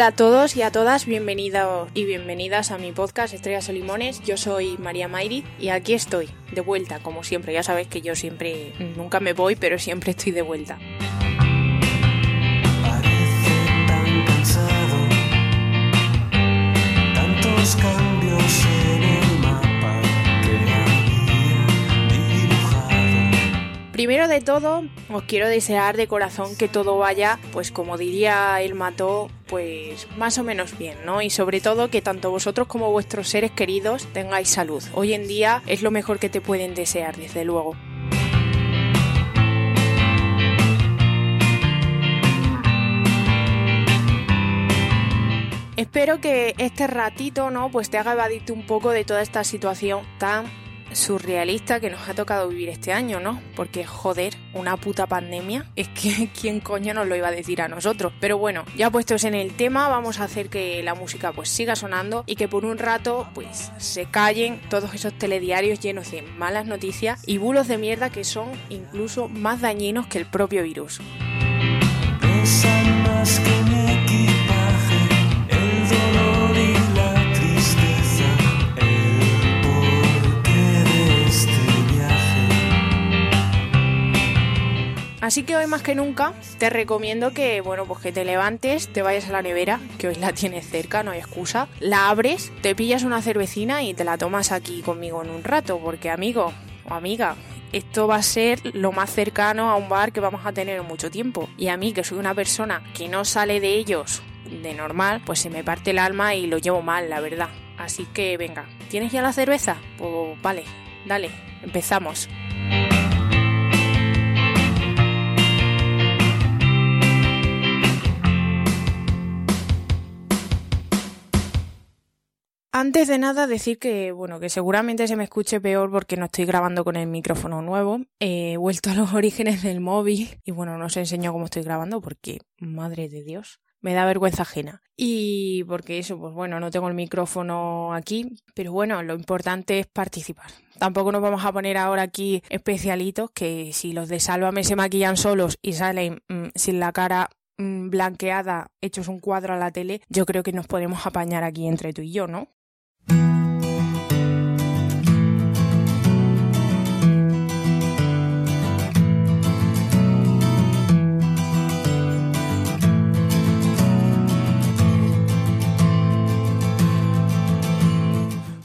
Hola a todos y a todas, bienvenidos y bienvenidas a mi podcast Estrellas o Limones. Yo soy María Mayri y aquí estoy, de vuelta, como siempre. Ya sabéis que yo siempre, nunca me voy, pero siempre estoy de vuelta. Parece tan cansado, tantos cambios Primero de todo, os quiero desear de corazón que todo vaya, pues como diría el mató, pues más o menos bien, ¿no? Y sobre todo que tanto vosotros como vuestros seres queridos tengáis salud. Hoy en día es lo mejor que te pueden desear, desde luego. Espero que este ratito, ¿no? Pues te haga evadirte un poco de toda esta situación tan surrealista que nos ha tocado vivir este año, ¿no? Porque joder, una puta pandemia, es que quién coño nos lo iba a decir a nosotros. Pero bueno, ya puestos en el tema, vamos a hacer que la música pues siga sonando y que por un rato pues se callen todos esos telediarios llenos de malas noticias y bulos de mierda que son incluso más dañinos que el propio virus. Así que hoy más que nunca te recomiendo que, bueno, pues que te levantes, te vayas a la nevera, que hoy la tienes cerca, no hay excusa, la abres, te pillas una cervecina y te la tomas aquí conmigo en un rato, porque amigo o amiga, esto va a ser lo más cercano a un bar que vamos a tener en mucho tiempo. Y a mí, que soy una persona que no sale de ellos de normal, pues se me parte el alma y lo llevo mal, la verdad. Así que venga, ¿tienes ya la cerveza? Pues vale, dale, empezamos. Antes de nada decir que, bueno, que seguramente se me escuche peor porque no estoy grabando con el micrófono nuevo. He vuelto a los orígenes del móvil y bueno, no os enseño cómo estoy grabando porque, madre de Dios, me da vergüenza ajena. Y porque eso, pues bueno, no tengo el micrófono aquí, pero bueno, lo importante es participar. Tampoco nos vamos a poner ahora aquí especialitos que si los de Sálvame se maquillan solos y salen mm, sin la cara mm, blanqueada, hechos un cuadro a la tele, yo creo que nos podemos apañar aquí entre tú y yo, ¿no?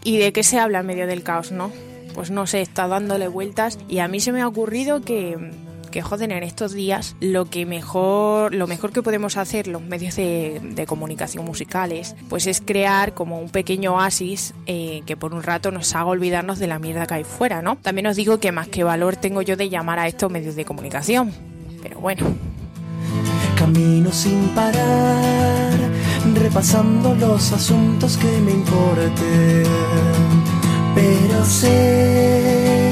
¿Y de qué se habla en medio del caos, no? Pues no sé, está dándole vueltas y a mí se me ha ocurrido que, que joder, en estos días lo que mejor, lo mejor que podemos hacer los medios de, comunicación musicales, pues es crear como un pequeño oasis eh, que por un rato nos haga olvidarnos de la mierda que hay fuera, ¿no? También os digo que más que valor tengo yo de llamar a estos medios de comunicación. Pero bueno, Camino sin parar, repasando los asuntos que me importen. Pero sé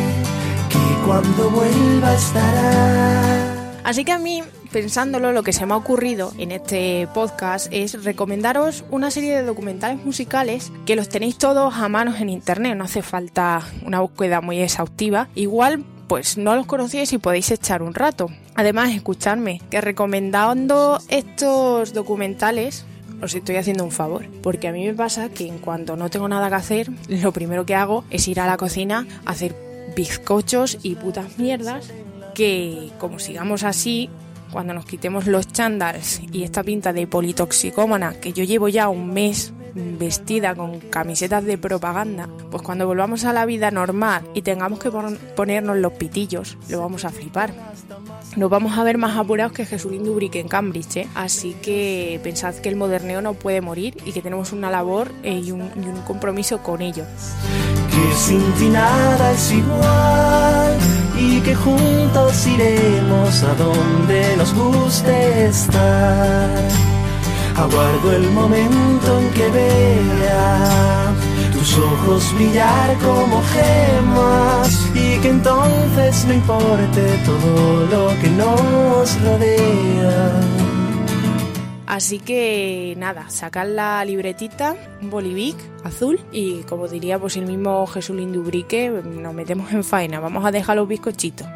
que cuando vuelva estará. Así que a mí, pensándolo, lo que se me ha ocurrido en este podcast es recomendaros una serie de documentales musicales que los tenéis todos a manos en internet, no hace falta una búsqueda muy exhaustiva. Igual pues no los conocíais y podéis echar un rato. Además, escuchadme, que recomendando estos documentales os estoy haciendo un favor, porque a mí me pasa que en cuanto no tengo nada que hacer, lo primero que hago es ir a la cocina a hacer bizcochos y putas mierdas que como sigamos así, cuando nos quitemos los chándals y esta pinta de politoxicómana que yo llevo ya un mes vestida con camisetas de propaganda, pues cuando volvamos a la vida normal y tengamos que ponernos los pitillos, lo vamos a flipar. Nos vamos a ver más apurados que Jesulín Dubrique en Cambridge, ¿eh? así que pensad que el moderneo no puede morir y que tenemos una labor eh, y, un, y un compromiso con ello. Que sin ti nada es igual y que juntos iremos a donde nos guste estar. Aguardo el momento en que vea tus ojos brillar como gemas y que entonces no importe todo lo que nos rodea. Así que nada, sacad la libretita, un bolivic azul y como diría pues el mismo Jesús Lindubrique, nos metemos en faena, vamos a dejar los bizcochitos.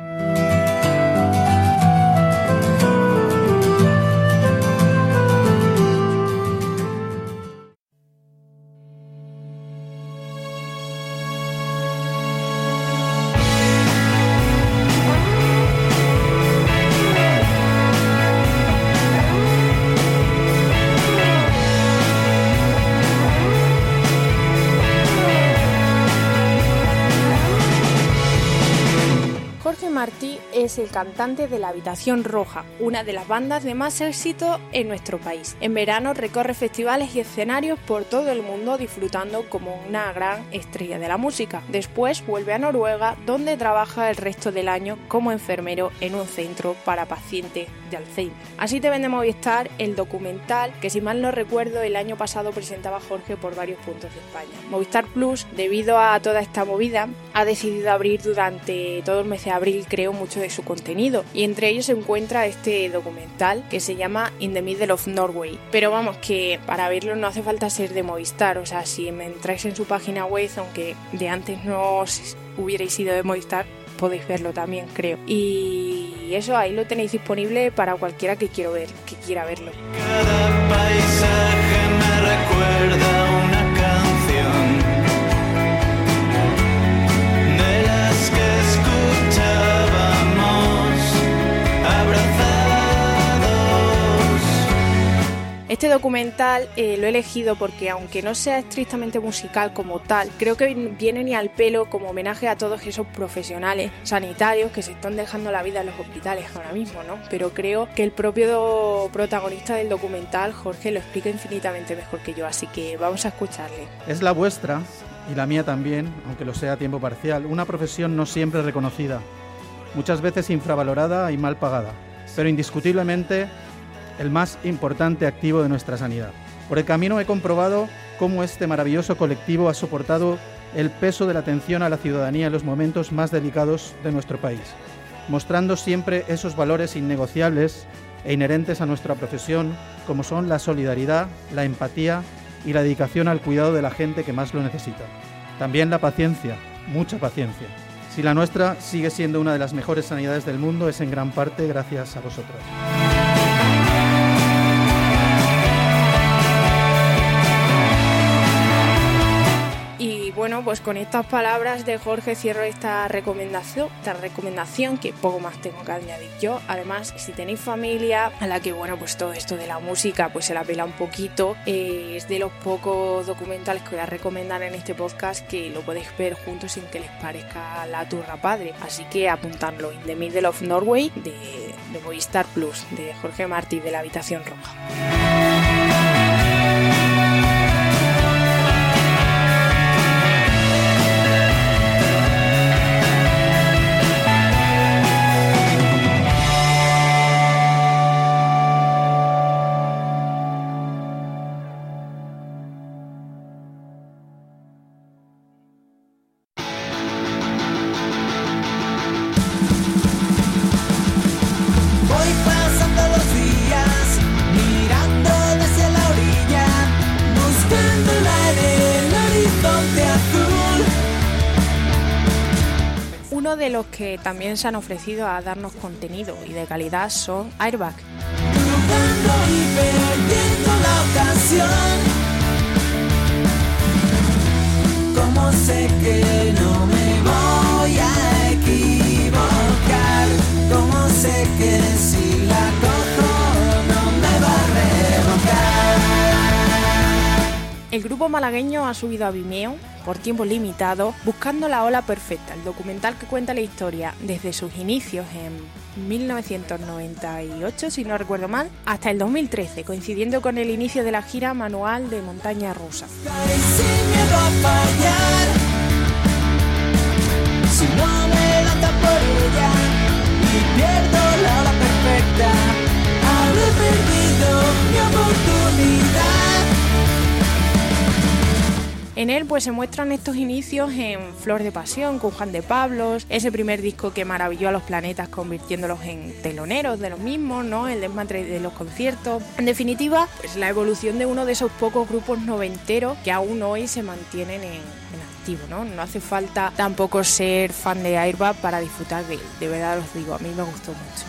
El cantante de La Habitación Roja, una de las bandas de más éxito en nuestro país. En verano recorre festivales y escenarios por todo el mundo disfrutando como una gran estrella de la música. Después vuelve a Noruega donde trabaja el resto del año como enfermero en un centro para pacientes de Alzheimer. Así te vende Movistar el documental que si mal no recuerdo el año pasado presentaba Jorge por varios puntos de España. Movistar Plus, debido a toda esta movida, ha decidido abrir durante todo el mes de abril creo mucho de su contenido y entre ellos se encuentra este documental que se llama In the Middle of Norway. Pero vamos que para verlo no hace falta ser de Movistar, o sea, si me entráis en su página web, aunque de antes no hubierais sido de Movistar, podéis verlo también, creo. Y eso ahí lo tenéis disponible para cualquiera que quiero ver, que quiera verlo. Este documental eh, lo he elegido porque aunque no sea estrictamente musical como tal, creo que viene ni al pelo como homenaje a todos esos profesionales sanitarios que se están dejando la vida en los hospitales ahora mismo, ¿no? Pero creo que el propio protagonista del documental, Jorge, lo explica infinitamente mejor que yo, así que vamos a escucharle. Es la vuestra, y la mía también, aunque lo sea a tiempo parcial, una profesión no siempre reconocida, muchas veces infravalorada y mal pagada, pero indiscutiblemente el más importante activo de nuestra sanidad. Por el camino he comprobado cómo este maravilloso colectivo ha soportado el peso de la atención a la ciudadanía en los momentos más delicados de nuestro país, mostrando siempre esos valores innegociables e inherentes a nuestra profesión, como son la solidaridad, la empatía y la dedicación al cuidado de la gente que más lo necesita. También la paciencia, mucha paciencia. Si la nuestra sigue siendo una de las mejores sanidades del mundo, es en gran parte gracias a vosotros. Pues con estas palabras de Jorge cierro esta recomendación, esta recomendación que poco más tengo que añadir yo. Además, si tenéis familia a la que bueno, pues todo esto de la música pues se la pela un poquito, eh, es de los pocos documentales que voy a recomendar en este podcast que lo podéis ver juntos sin que les parezca la turra padre. Así que apuntadlo, In the Middle of Norway de, de Movistar Plus, de Jorge Martí de la Habitación Roja. Los que también se han ofrecido a darnos contenido y de calidad son Airbag. El grupo malagueño ha subido a Vimeo por tiempo limitado Buscando la ola perfecta, el documental que cuenta la historia desde sus inicios en 1998, si no recuerdo mal, hasta el 2013, coincidiendo con el inicio de la gira manual de montaña rusa. En él pues se muestran estos inicios en Flor de Pasión con Juan de Pablos, ese primer disco que maravilló a los planetas convirtiéndolos en teloneros de los mismos, ¿no? El desmadre de los conciertos. En definitiva, pues la evolución de uno de esos pocos grupos noventeros que aún hoy se mantienen en, en activo, ¿no? No hace falta tampoco ser fan de Airbag para disfrutar de él. De verdad os digo, a mí me gustó mucho.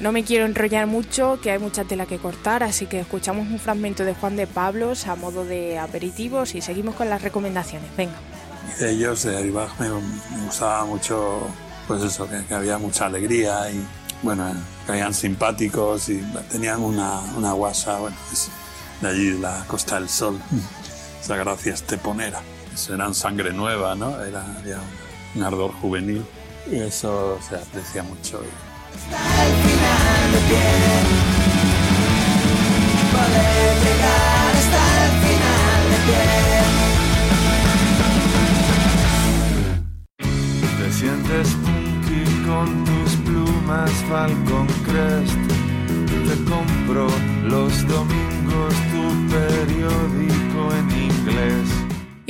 No me quiero enrollar mucho, que hay mucha tela que cortar, así que escuchamos un fragmento de Juan de Pablos a modo de aperitivos y seguimos con las recomendaciones. Venga. De ellos, de Aribaj, me, gustaba mucho, pues eso, que, que había mucha alegría y, bueno, que eran simpáticos y tenían una, una guasa, bueno, es de allí, la Costa del Sol, esa gracia esteponera. Eso eran sangre nueva, ¿no? Era, había un ardor juvenil y eso se aprecia mucho. y- Hasta el final de pie. Poder llegar hasta el final de pie. Te sientes punky con tus plumas Falcon Crest. Te compro los domingos tu periódico en inglés.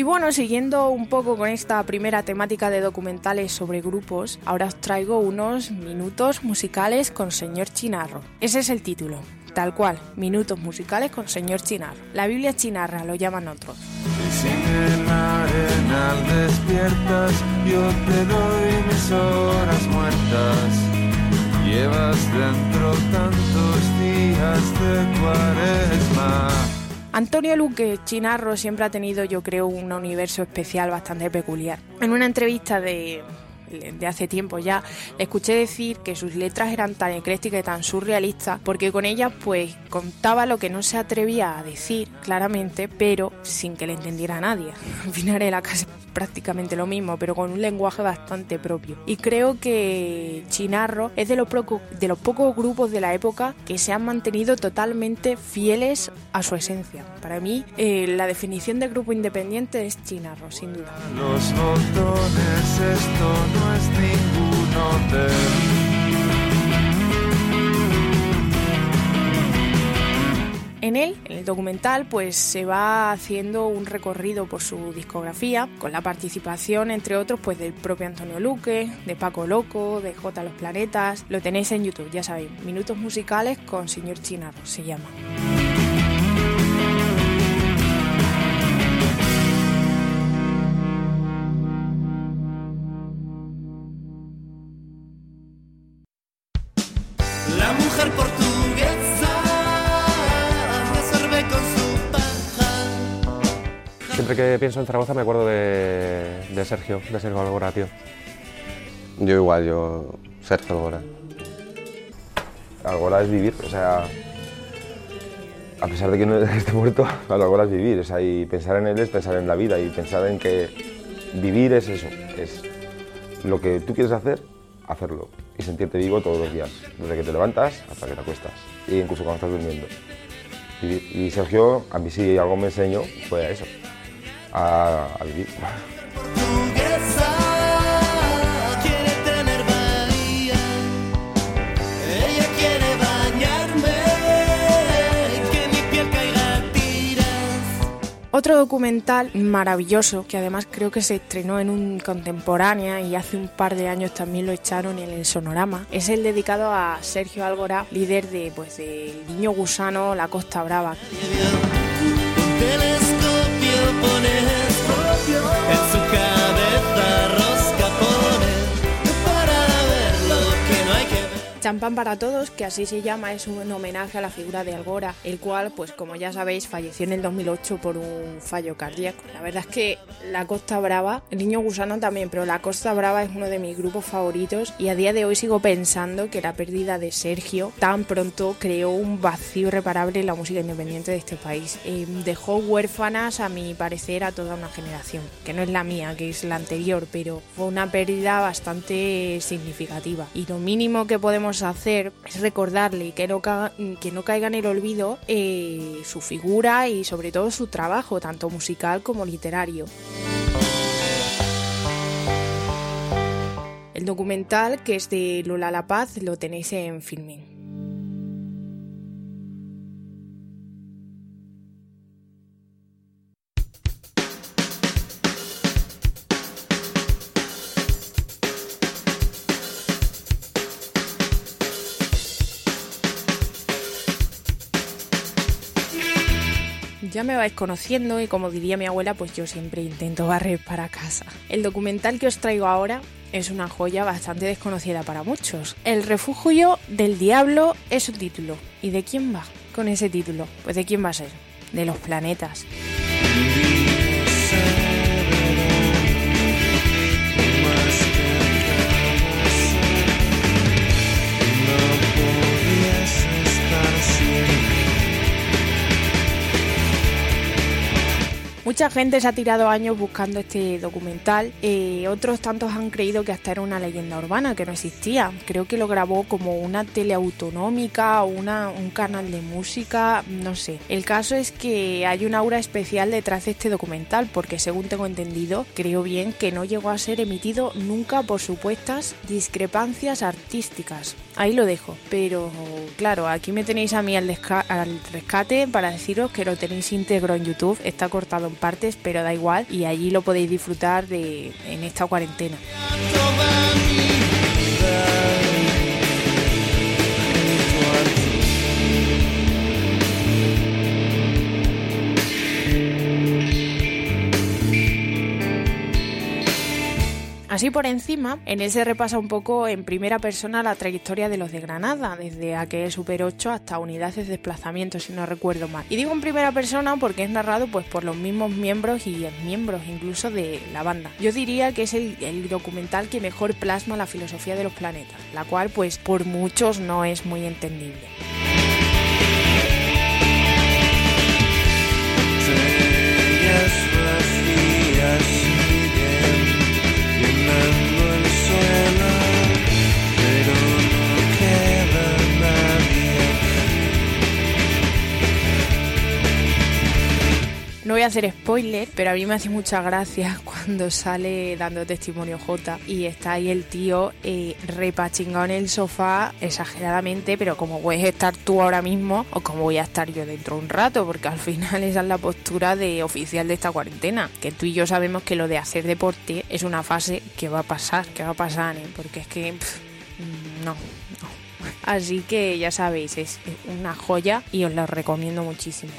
Y bueno, siguiendo un poco con esta primera temática de documentales sobre grupos, ahora os traigo unos minutos musicales con señor Chinarro. Ese es el título, tal cual, minutos musicales con señor Chinarro. La Biblia Chinarra lo llaman otros. Si en arenal despiertas, yo te doy mis horas muertas. Llevas dentro tantos días de cuaresma. Antonio Luque Chinarro siempre ha tenido, yo creo, un universo especial bastante peculiar. En una entrevista de, de hace tiempo ya, le escuché decir que sus letras eran tan eclécticas y tan surrealistas porque con ellas pues contaba lo que no se atrevía a decir claramente, pero sin que le entendiera a nadie. Al final era casi prácticamente lo mismo, pero con un lenguaje bastante propio. Y creo que Chinarro es de los, de los pocos grupos de la época que se han mantenido totalmente fieles a su esencia. Para mí, eh, la definición de grupo independiente es Chinarro, sin duda. Los botones, esto En él, en el documental, pues se va haciendo un recorrido por su discografía, con la participación, entre otros, pues del propio Antonio Luque, de Paco Loco, de J Los Planetas. Lo tenéis en YouTube, ya sabéis, Minutos Musicales con Señor Chinarro se llama. Que pienso en Zaragoza me acuerdo de, de Sergio, de Sergio Algora, tío. Yo igual, yo Sergio Algora. Algora es vivir, o sea, a pesar de que no esté muerto, Algora es vivir, o sea, y pensar en él es pensar en la vida y pensar en que vivir es eso, es lo que tú quieres hacer, hacerlo y sentirte vivo todos los días, desde que te levantas hasta que te acuestas, e incluso cuando estás durmiendo. Vivir. Y Sergio, a mí si algo me enseñó, fue a eso, a, a vivir. Portuguesa quiere tener bahía. Ella quiere bañarme, que mi piel caiga a tiras. Otro documental maravilloso, que además creo que se estrenó en un contemporánea y hace un par de años también lo echaron en el Sonorama, es el dedicado a Sergio Algora, líder de pues del Niño Gusano, La Costa Brava. En su cabeza Champán para Todos, que así se llama, es un homenaje a la figura de Algora, el cual, pues como ya sabéis, falleció en el 2008 por un fallo cardíaco. La verdad es que La Costa Brava, el niño gusano también, pero La Costa Brava es uno de mis grupos favoritos y a día de hoy sigo pensando que la pérdida de Sergio tan pronto creó un vacío irreparable en la música independiente de este país. Eh, dejó huérfanas, a mi parecer, a toda una generación, que no es la mía, que es la anterior, pero fue una pérdida bastante significativa. Y lo mínimo que podemos hacer es recordarle que no, que no caiga en el olvido eh, su figura y sobre todo su trabajo, tanto musical como literario. El documental, que es de Lola La Paz, lo tenéis en Filmin. Ya me vais conociendo y como diría mi abuela, pues yo siempre intento barrer para casa. El documental que os traigo ahora es una joya bastante desconocida para muchos. El refugio del diablo es su título. ¿Y de quién va con ese título? Pues de quién va a ser? De los planetas. Mucha gente se ha tirado años buscando este documental, eh, otros tantos han creído que hasta era una leyenda urbana, que no existía. Creo que lo grabó como una tele autonómica o una, un canal de música, no sé. El caso es que hay una aura especial detrás de este documental, porque según tengo entendido, creo bien que no llegó a ser emitido nunca por supuestas discrepancias artísticas. Ahí lo dejo, pero claro, aquí me tenéis a mí al, al rescate para deciros que lo tenéis íntegro en YouTube, está cortado en partes, pero da igual y allí lo podéis disfrutar de, en esta cuarentena. Así por encima, en él se repasa un poco en primera persona la trayectoria de los de Granada, desde aquel Super 8 hasta unidades de desplazamiento, si no recuerdo mal. Y digo en primera persona porque es narrado pues por los mismos miembros y miembros incluso de la banda. Yo diría que es el, el documental que mejor plasma la filosofía de los planetas, la cual pues por muchos no es muy entendible. American No voy a hacer spoiler, pero a mí me hace mucha gracia cuando sale dando testimonio J y está ahí el tío eh, repachingado en el sofá exageradamente, pero como puedes estar tú ahora mismo o como voy a estar yo dentro de un rato, porque al final esa es la postura de oficial de esta cuarentena, que tú y yo sabemos que lo de hacer deporte es una fase que va a pasar, que va a pasar, ¿eh? porque es que no, no. Así que ya sabéis, es una joya y os lo recomiendo muchísimo.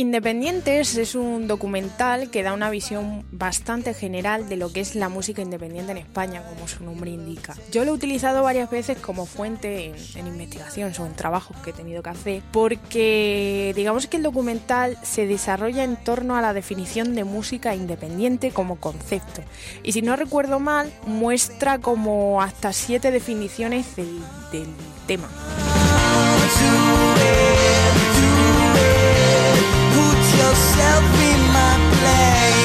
Independientes es un documental que da una visión bastante general de lo que es la música independiente en España, como su nombre indica. Yo lo he utilizado varias veces como fuente en, en investigaciones o en trabajos que he tenido que hacer, porque digamos que el documental se desarrolla en torno a la definición de música independiente como concepto. Y si no recuerdo mal, muestra como hasta siete definiciones del, del tema. Yourself in my place.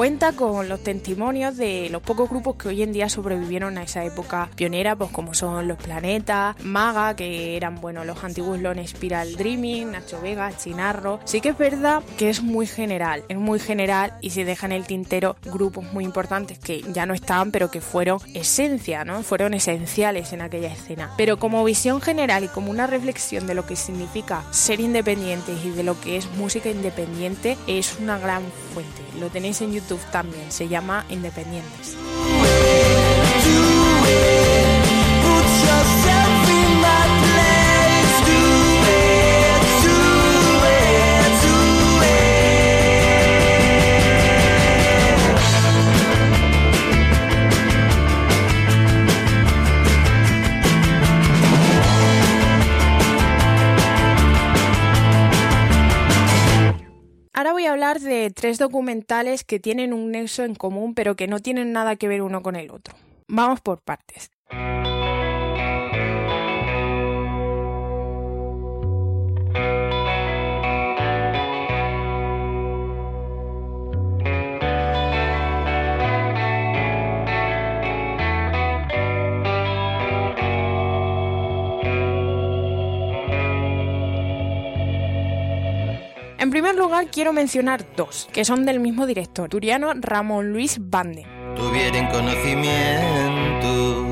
Cuenta con los testimonios de los pocos grupos que hoy en día sobrevivieron a esa época pionera, pues como son Los Planetas, Maga, que eran bueno los antiguos Lone Spiral Dreaming, Nacho Vega, Chinarro. Sí que es verdad que es muy general, es muy general y se deja en el tintero grupos muy importantes que ya no estaban, pero que fueron esencia, ¿no? Fueron esenciales en aquella escena. Pero como visión general y como una reflexión de lo que significa ser independientes y de lo que es música independiente, es una gran fuente. Lo tenéis en YouTube también, se llama Independientes. Hablar de tres documentales que tienen un nexo en común pero que no tienen nada que ver uno con el otro. Vamos por partes. En primer lugar, quiero mencionar dos, que son del mismo director, turiano Ramón Luis Bande. tuvieran conocimiento.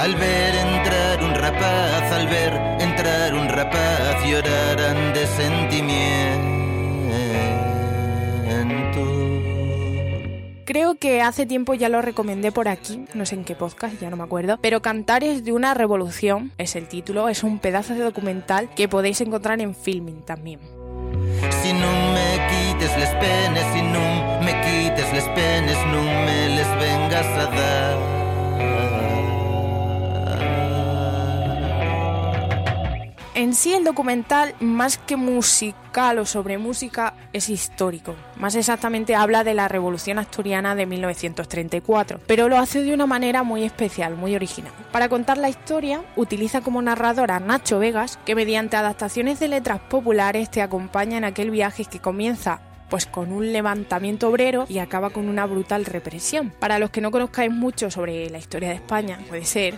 Al ver entrar un rapaz, al ver entrar un rapaz, lloraran de sentimiento. Creo que hace tiempo ya lo recomendé por aquí, no sé en qué podcast, ya no me acuerdo, pero Cantares de una revolución es el título, es un pedazo de documental que podéis encontrar en Filming también. Si no me quites les penes, si no me quites les penes, no me les vengas a dar. En sí el documental, más que musical o sobre música, es histórico. Más exactamente habla de la Revolución Asturiana de 1934, pero lo hace de una manera muy especial, muy original. Para contar la historia, utiliza como narrador a Nacho Vegas, que mediante adaptaciones de letras populares te acompaña en aquel viaje que comienza pues con un levantamiento obrero y acaba con una brutal represión. Para los que no conozcáis mucho sobre la historia de España, puede ser,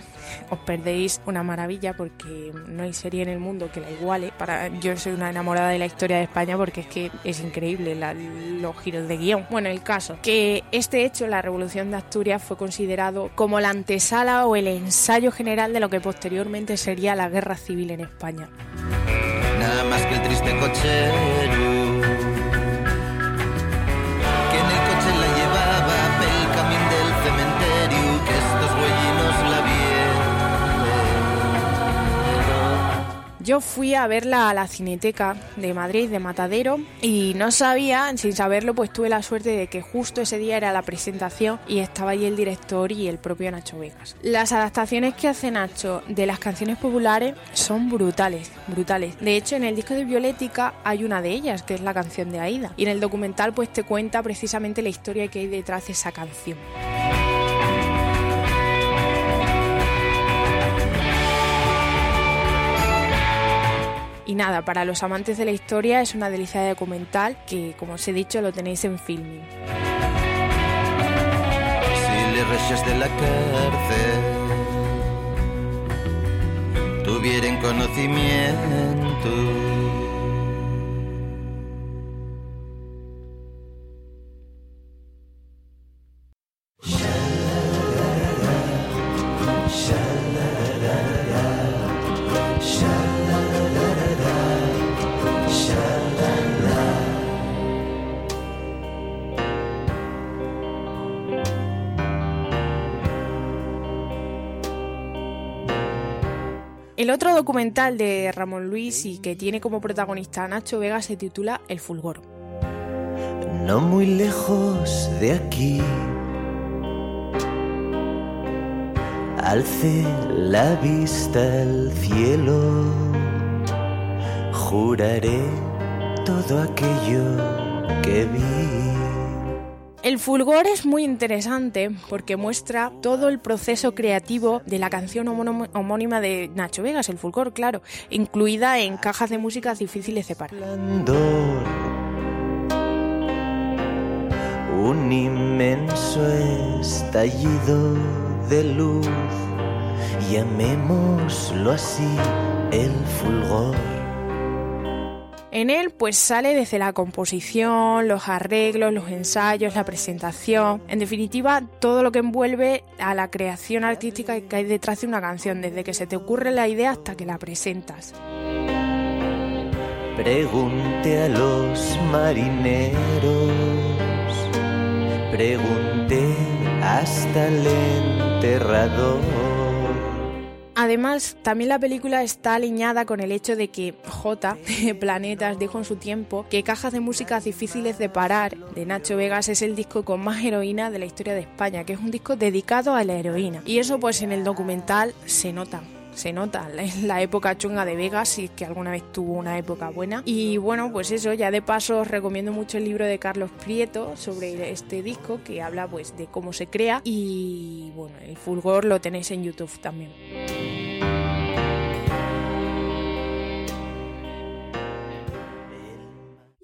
os perdéis una maravilla porque no hay serie en el mundo que la iguale. Para yo soy una enamorada de la historia de España porque es que es increíble la- los giros de guion. Bueno, el caso que este hecho, la Revolución de Asturias, fue considerado como la antesala o el ensayo general de lo que posteriormente sería la Guerra Civil en España. Nada más que el triste cochero Yo fui a verla a la Cineteca de Madrid, de Matadero, y no sabía, sin saberlo, pues tuve la suerte de que justo ese día era la presentación y estaba allí el director y el propio Nacho Vegas. Las adaptaciones que hace Nacho de las canciones populares son brutales, brutales. De hecho, en el disco de Violética hay una de ellas, que es la canción de Aida, y en el documental pues te cuenta precisamente la historia que hay detrás de esa canción. Y nada, para los amantes de la historia es una delicia de documental que, como os he dicho, lo tenéis en filming. Si de la cárcel tuvieran conocimiento. El otro documental de Ramón Luis y que tiene como protagonista a Nacho Vega se titula El Fulgor. No muy lejos de aquí. Alce la vista al cielo. Juraré todo aquello que vi. El Fulgor es muy interesante porque muestra todo el proceso creativo de la canción homónima de Nacho Vegas, El Fulgor, claro, incluida en cajas de música difíciles de parar. Esplendor. Un inmenso estallido de luz. Llamémoslo así, el fulgor. En él pues sale desde la composición, los arreglos, los ensayos, la presentación, en definitiva todo lo que envuelve a la creación artística que hay detrás de una canción, desde que se te ocurre la idea hasta que la presentas. Pregunté a los marineros, pregunté hasta el enterrador. Además, también la película está alineada con el hecho de que J, Planetas, dijo en su tiempo que Cajas de Músicas Difíciles de Parar, de Nacho Vegas, es el disco con más heroína de la historia de España, que es un disco dedicado a la heroína. Y eso pues en el documental se nota. Se nota en la época chunga de Vegas, si es que alguna vez tuvo una época buena. Y bueno, pues eso, ya de paso os recomiendo mucho el libro de Carlos Prieto sobre este disco, que habla pues de cómo se crea. Y bueno, el fulgor lo tenéis en YouTube también.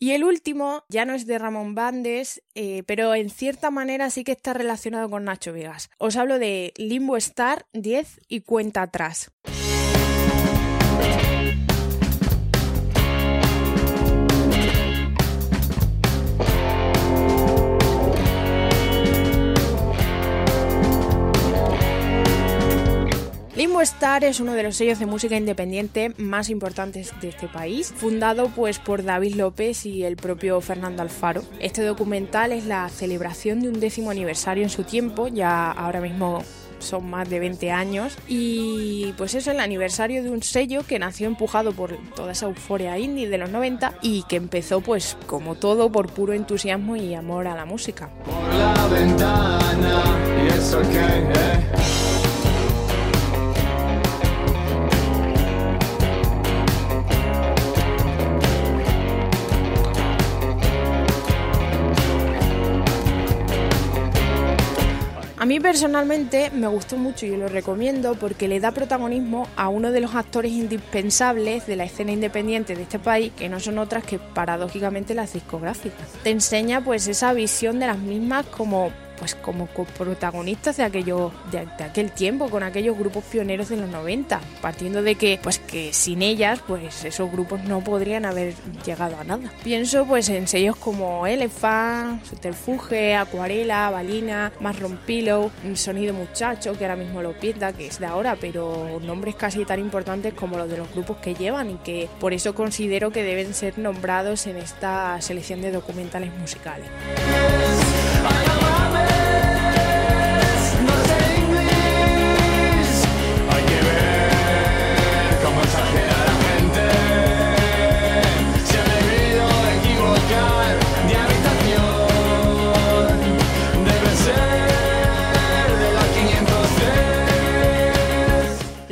Y el último ya no es de Ramón Bandes, eh, pero en cierta manera sí que está relacionado con Nacho Vegas. Os hablo de Limbo Star 10 y Cuenta Atrás. Limbo Star es uno de los sellos de música independiente más importantes de este país, fundado pues por David López y el propio Fernando Alfaro. Este documental es la celebración de un décimo aniversario en su tiempo, ya ahora mismo son más de 20 años y pues es el aniversario de un sello que nació empujado por toda esa euforia indie de los 90 y que empezó pues como todo por puro entusiasmo y amor a la música. Por la ventana y eh. Mí personalmente me gustó mucho y lo recomiendo porque le da protagonismo a uno de los actores indispensables de la escena independiente de este país, que no son otras que paradójicamente las discográficas. Te enseña pues esa visión de las mismas como pues como protagonistas de aquello de, aquel tiempo con aquellos grupos pioneros de los 90 partiendo de que pues que sin ellas pues esos grupos no podrían haber llegado a nada. Pienso pues en sellos como Elephant Subterfuge Acuarela Balina Marron Pillow Sonido Muchacho que ahora mismo lo pinta que es de ahora pero nombres casi tan importantes como los de los grupos que llevan y que por eso considero que deben ser nombrados en esta selección de documentales musicales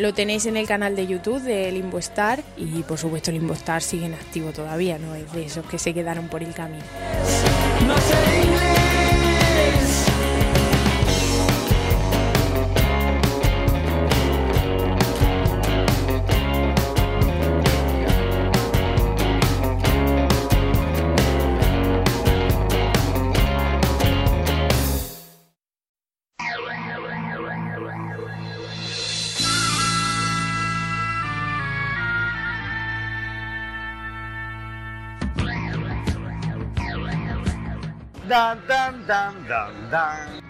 Lo tenéis en el canal de YouTube de Limbo Star y por supuesto Limbo Star sigue en activo todavía, no es de esos que se quedaron por el camino. No Dan, dan, dan, dan, dan.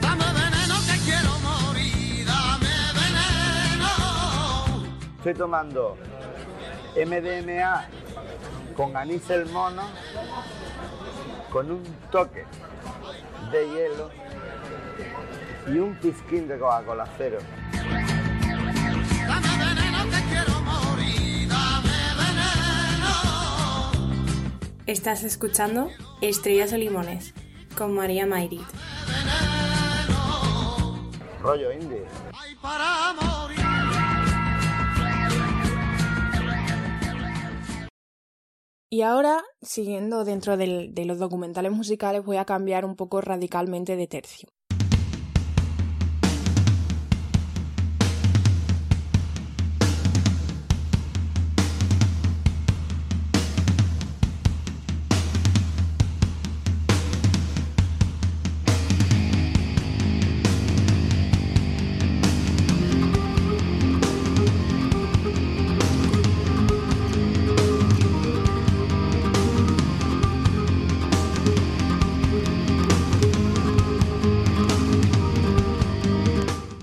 Dame veneno que quiero morir, dame veneno. Estoy tomando MDMA con anís el mono, con un toque de hielo y un pizquín de Coca-Cola cero. Estás escuchando Estrellas o Limones con María Mayrit. Rollo indie. Y ahora, siguiendo dentro del- de los documentales musicales, voy a cambiar un poco radicalmente de tercio.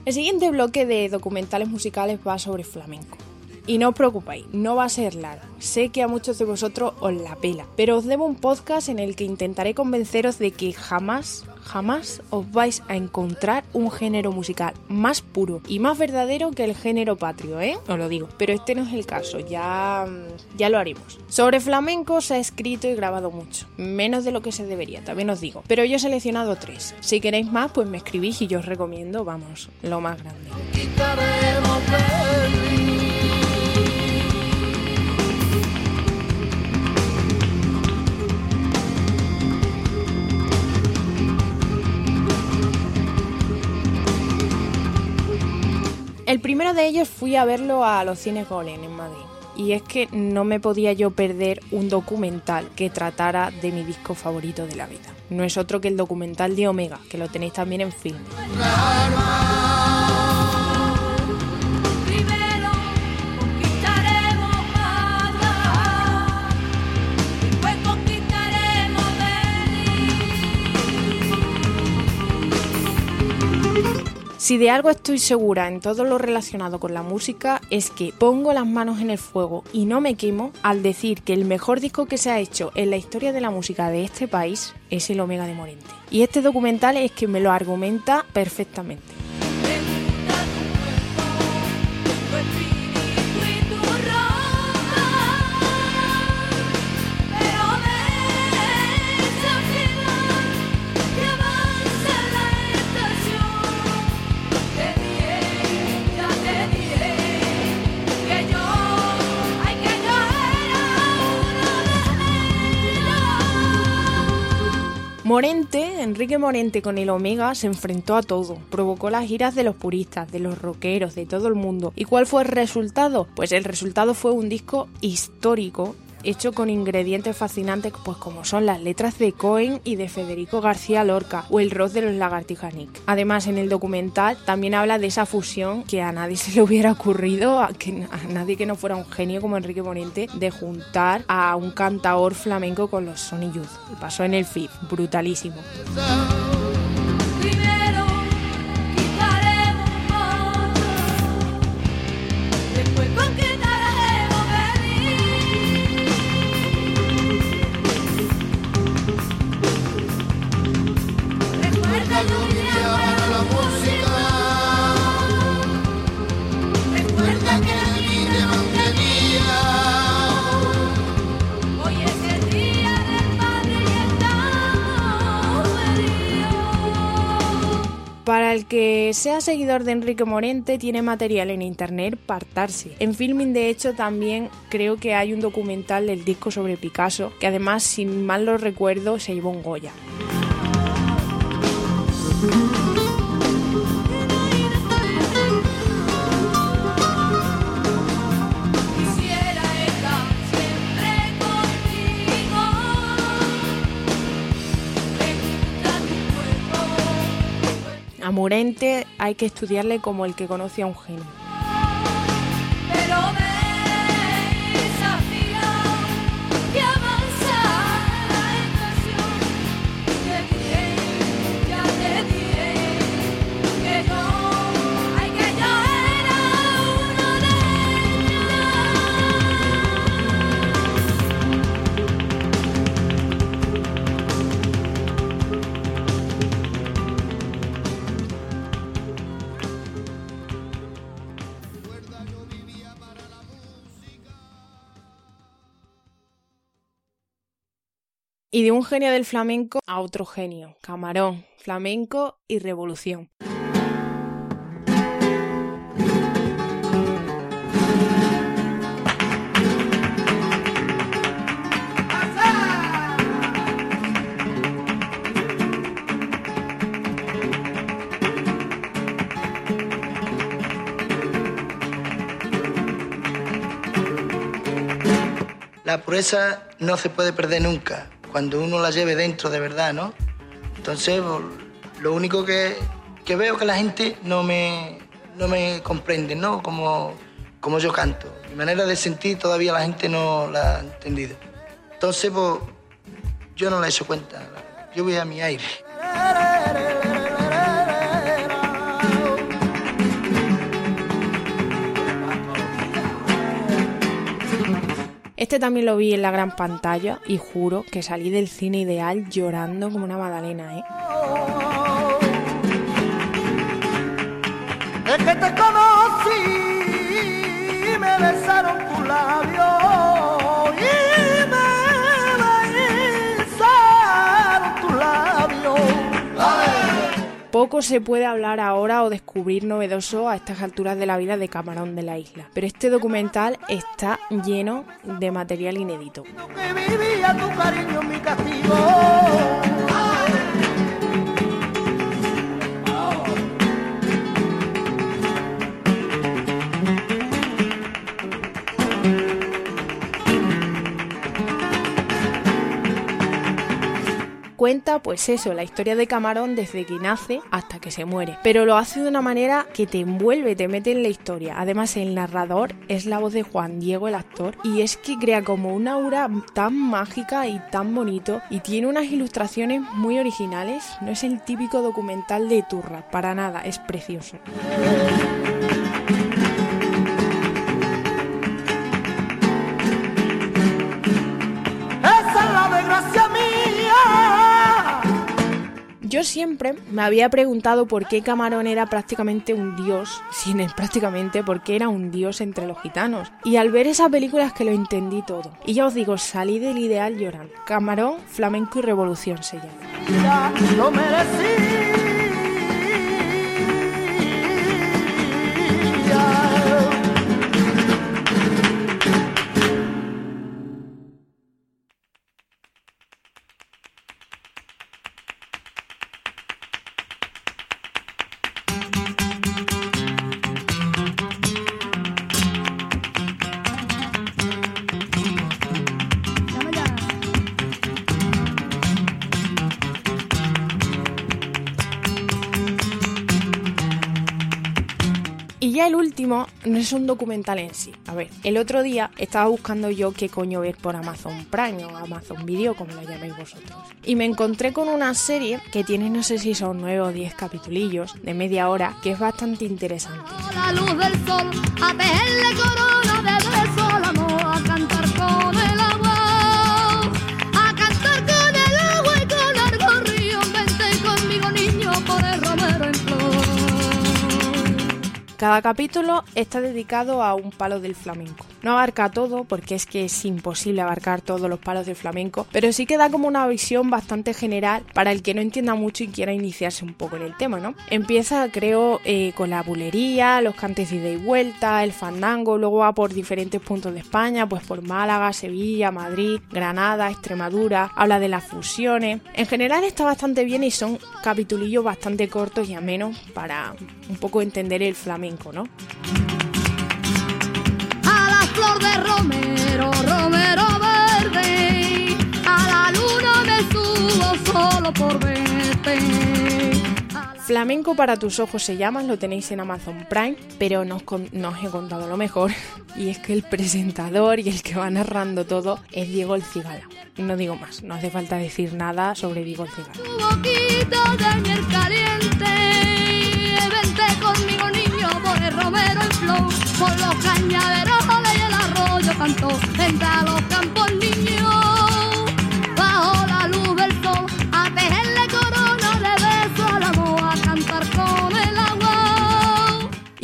El siguiente bloque de documentales musicales va sobre flamenco. Y no os preocupéis, no va a ser largo. Sé que a muchos de vosotros os la pela, pero os debo un podcast en el que intentaré convenceros de que jamás, jamás os vais a encontrar un género musical más puro y más verdadero que el género patrio, ¿eh? Os lo digo. Pero este no es el caso, ya, ya lo haremos. Sobre flamenco se ha escrito y grabado mucho, menos de lo que se debería, también os digo. Pero yo he seleccionado tres. Si queréis más, pues me escribís y yo os recomiendo, vamos, lo más grande. El primero de ellos fui a verlo a los cines Golem en Madrid. Y es que no me podía yo perder un documental que tratara de mi disco favorito de la vida. No es otro que el documental de Omega, que lo tenéis también en film. Si de algo estoy segura en todo lo relacionado con la música es que pongo las manos en el fuego y no me quemo al decir que el mejor disco que se ha hecho en la historia de la música de este país es el Omega de Morente. Y este documental es que me lo argumenta perfectamente. Morente, Enrique Morente con el Omega se enfrentó a todo, provocó las giras de los puristas, de los rockeros, de todo el mundo. ¿Y cuál fue el resultado? Pues el resultado fue un disco histórico hecho con ingredientes fascinantes pues como son las letras de Cohen y de Federico García Lorca o el rock de los lagartijas Nick. Además en el documental también habla de esa fusión que a nadie se le hubiera ocurrido, a, que, a nadie que no fuera un genio como Enrique Morente, de juntar a un cantaor flamenco con los Sony Youth. Pasó en el FIF, brutalísimo. Que sea seguidor de Enrique Morente, tiene material en internet para hartarse. En Filming, de hecho, también creo que hay un documental del disco sobre Picasso, que además, si mal lo recuerdo, se llevó un Goya. A Morente hay que estudiarle como el que conoce a un genio. Y de un genio del flamenco a otro genio, Camarón, flamenco y revolución. La pureza no se puede perder nunca, cuando uno la lleve dentro de verdad, ¿no? Entonces, lo único que, que veo que la gente no me, no me comprende, ¿no? Como, como yo canto. Mi manera de sentir todavía la gente no la ha entendido. Entonces, yo no le he hecho cuenta. Yo voy a mi aire. Este también lo vi en la gran pantalla y juro que salí del cine ideal llorando como una magdalena, ¿eh? Es que te conocí me besaron Poco se puede hablar ahora o descubrir novedoso a estas alturas de la vida de Camarón de la Isla, pero este documental está lleno de material inédito. Que vivía tu cariño mi castigo. Cuenta, pues eso, la historia de Camarón desde que nace hasta que se muere, pero lo hace de una manera que te envuelve, te mete en la historia. Además, el narrador es la voz de Juan Diego, el actor, y es que crea como una aura tan mágica y tan bonito, y tiene unas ilustraciones muy originales. No es el típico documental de Turra, para nada, es precioso. Yo siempre me había preguntado por qué Camarón era prácticamente un dios, sin el prácticamente, porque era un dios entre los gitanos. Y al ver esa película es que lo entendí todo. Y ya os digo, salí del ideal llorando. Camarón, flamenco y revolución se llama. Lo merecí. El último no es un documental en sí. A ver, el otro día estaba buscando yo qué coño ver por Amazon Prime o Amazon Video, como lo llaméis vosotros. Y me encontré con una serie que tiene, no sé si son 9 o 10 capitulillos de media hora, que es bastante interesante. Cada capítulo está dedicado a un palo del flamenco. No abarca todo porque es que es imposible abarcar todos los palos del flamenco, pero sí que da como una visión bastante general para el que no entienda mucho y quiera iniciarse un poco en el tema, ¿no? Empieza, creo, eh, con la bulería, los cantes de ida y vuelta, el fandango, luego va por diferentes puntos de España, pues por Málaga, Sevilla, Madrid, Granada, Extremadura, habla de las fusiones. En general está bastante bien y son capitulillos bastante cortos y amenos para un poco entender el flamenco, ¿no? A la flor de romero, romero verde, a la luna me subo solo por verte. Flamenco para tus ojos se llama, lo tenéis en Amazon Prime, pero no os, con- no os he contado lo mejor, y es que el presentador y el que va narrando todo es Diego El Cigala. No digo más, no hace falta decir nada sobre Diego El Cigala. Por los cañaverales y el arroyo cantó, vente a los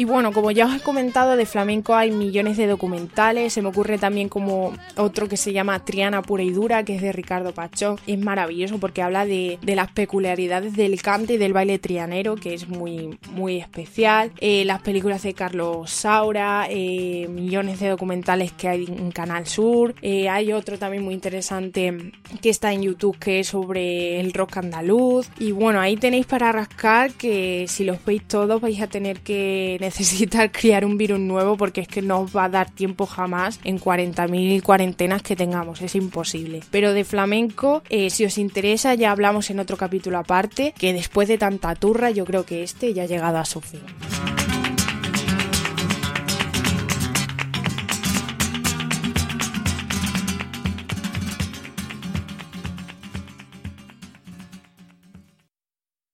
Y bueno, como ya os he comentado, de flamenco hay millones de documentales. Se me ocurre también como otro que se llama Triana Pura y Dura, que es de Ricardo Pachó. Es maravilloso porque habla de, de las peculiaridades del cante y del baile trianero, que es muy, muy especial. Eh, las películas de Carlos Saura, eh, millones de documentales que hay en Canal Sur. Eh, hay otro también muy interesante que está en YouTube que es sobre el rock andaluz. Y bueno, ahí tenéis para rascar que si los veis todos vais a tener que necesitar criar un virus nuevo porque es que no os va a dar tiempo jamás en 40.000 cuarentenas que tengamos, es imposible. Pero de flamenco, eh, si os interesa, ya hablamos en otro capítulo aparte, que después de tanta turra yo creo que este ya ha llegado a su fin.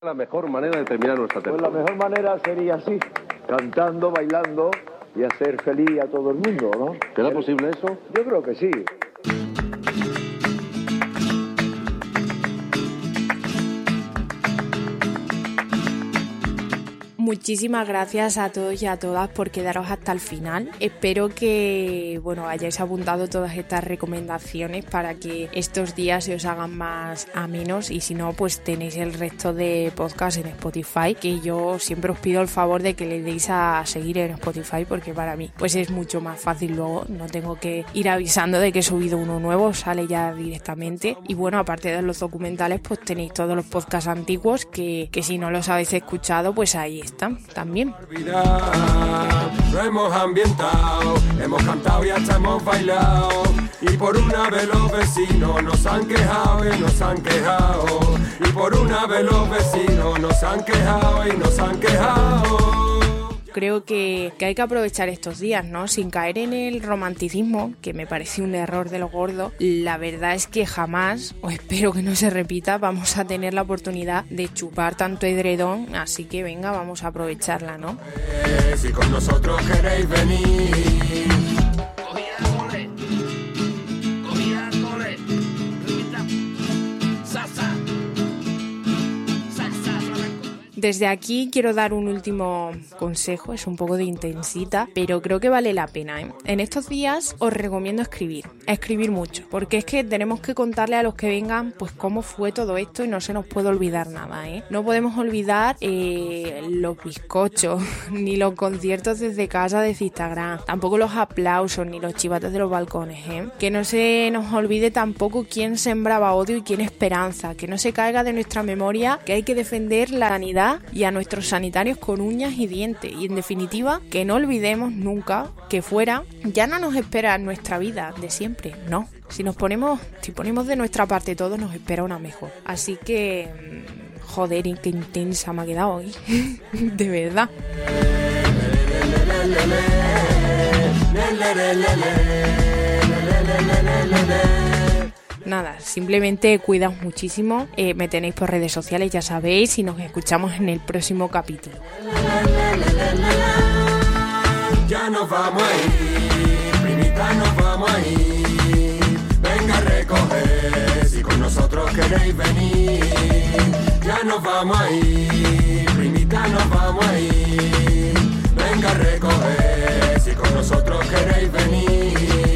La mejor manera de terminar nuestra Pues temporada. la mejor manera sería así, cantando, bailando y hacer feliz a todo el mundo, ¿no? ¿Será posible eso? Yo creo que sí. Muchísimas gracias a todos y a todas por quedaros hasta el final. Espero que bueno hayáis apuntado todas estas recomendaciones para que estos días se os hagan más amenos y si no pues tenéis el resto de podcast en Spotify que yo siempre os pido el favor de que le deis a seguir en Spotify porque para mí pues es mucho más fácil luego no tengo que ir avisando de que he subido uno nuevo sale ya directamente y bueno aparte de los documentales pues tenéis todos los podcasts antiguos que, que si no los habéis escuchado pues ahí están también Lo hemos ambientado, hemos cantado y hasta hemos bailado. Y por una vez los vecinos nos han quejado y nos han quejado. Y por una vez los vecinos nos han quejado y nos han quejado. Creo que, que hay que aprovechar estos días, ¿no? Sin caer en el romanticismo, que me parece un error de lo gordo. La verdad es que jamás, o espero que no se repita, vamos a tener la oportunidad de chupar tanto edredón, así que venga, vamos a aprovecharla, ¿no? Si con nosotros queréis venir. Desde aquí quiero dar un último consejo, es un poco de intensita, pero creo que vale la pena. ¿eh? En estos días os recomiendo escribir, escribir mucho, porque es que tenemos que contarle a los que vengan pues cómo fue todo esto y no se nos puede olvidar nada. ¿eh? No podemos olvidar eh, los bizcochos, ni los conciertos desde casa de Instagram, tampoco los aplausos, ni los chivates de los balcones. ¿eh? Que no se nos olvide tampoco quién sembraba odio y quién esperanza, que no se caiga de nuestra memoria que hay que defender la sanidad y a nuestros sanitarios con uñas y dientes. Y en definitiva, que no olvidemos nunca que fuera ya no nos espera nuestra vida de siempre, no. Si nos ponemos, si ponemos de nuestra parte todo, nos espera una mejor. Así que, mm, joder, qué intensa me ha quedado hoy. de verdad. Nada, simplemente cuidaos muchísimo. eh, me tenéis por redes sociales, ya sabéis, y nos escuchamos en el próximo capítulo. Ya nos vamos a ir, primita, nos vamos a ir. Venga a recoger, si con nosotros queréis venir. Ya nos vamos a ir, primita, nos vamos a ir. Venga a recoger, si con nosotros queréis venir.